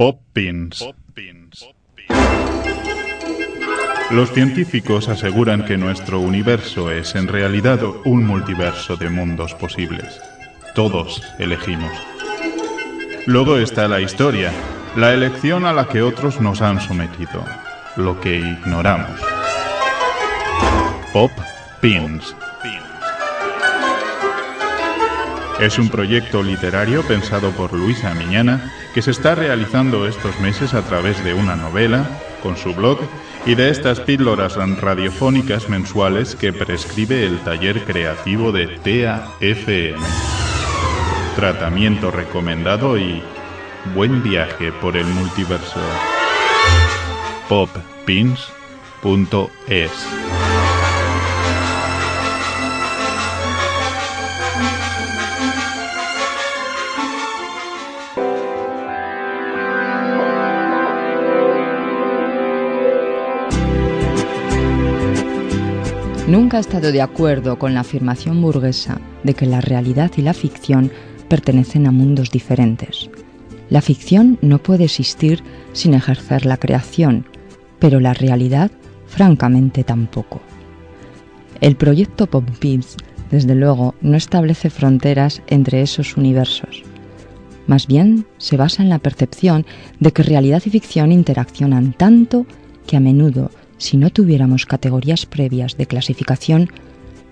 Poppins. Los científicos aseguran que nuestro universo es en realidad un multiverso de mundos posibles. Todos elegimos. Luego está la historia, la elección a la que otros nos han sometido, lo que ignoramos. Pop Pins. Es un proyecto literario pensado por Luisa Miñana que se está realizando estos meses a través de una novela, con su blog y de estas píldoras radiofónicas mensuales que prescribe el taller creativo de TAFM. Tratamiento recomendado y buen viaje por el multiverso. poppins.es Nunca he estado de acuerdo con la afirmación burguesa de que la realidad y la ficción pertenecen a mundos diferentes. La ficción no puede existir sin ejercer la creación, pero la realidad, francamente, tampoco. El proyecto Pompins, desde luego, no establece fronteras entre esos universos. Más bien, se basa en la percepción de que realidad y ficción interaccionan tanto que a menudo si no tuviéramos categorías previas de clasificación,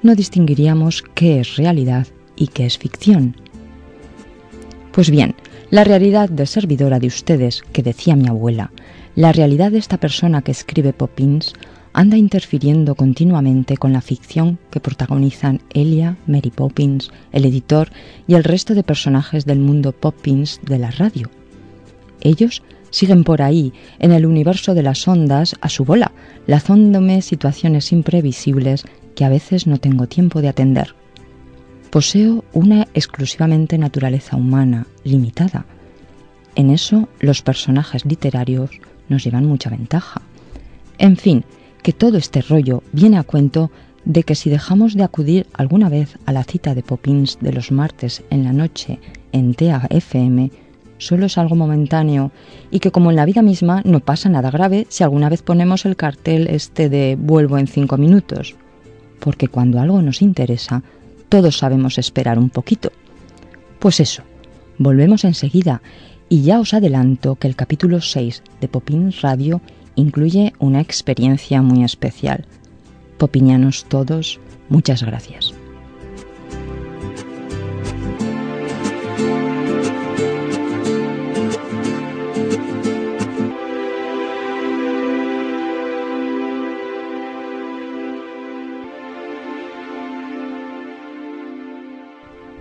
no distinguiríamos qué es realidad y qué es ficción. Pues bien, la realidad de servidora de ustedes, que decía mi abuela, la realidad de esta persona que escribe Poppins, anda interfiriendo continuamente con la ficción que protagonizan Elia, Mary Poppins, el editor y el resto de personajes del mundo Poppins de la radio. Ellos siguen por ahí, en el universo de las ondas, a su bola, lanzándome situaciones imprevisibles que a veces no tengo tiempo de atender. Poseo una exclusivamente naturaleza humana, limitada. En eso los personajes literarios nos llevan mucha ventaja. En fin, que todo este rollo viene a cuento de que si dejamos de acudir alguna vez a la cita de Poppins de los martes en la noche en TAFM, solo es algo momentáneo y que como en la vida misma no pasa nada grave si alguna vez ponemos el cartel este de vuelvo en cinco minutos, porque cuando algo nos interesa, todos sabemos esperar un poquito. Pues eso, volvemos enseguida y ya os adelanto que el capítulo 6 de Popin Radio incluye una experiencia muy especial. Popinianos todos, muchas gracias.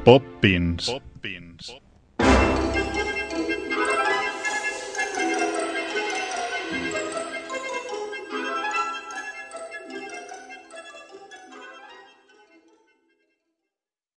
Pop beans. Pop Pins.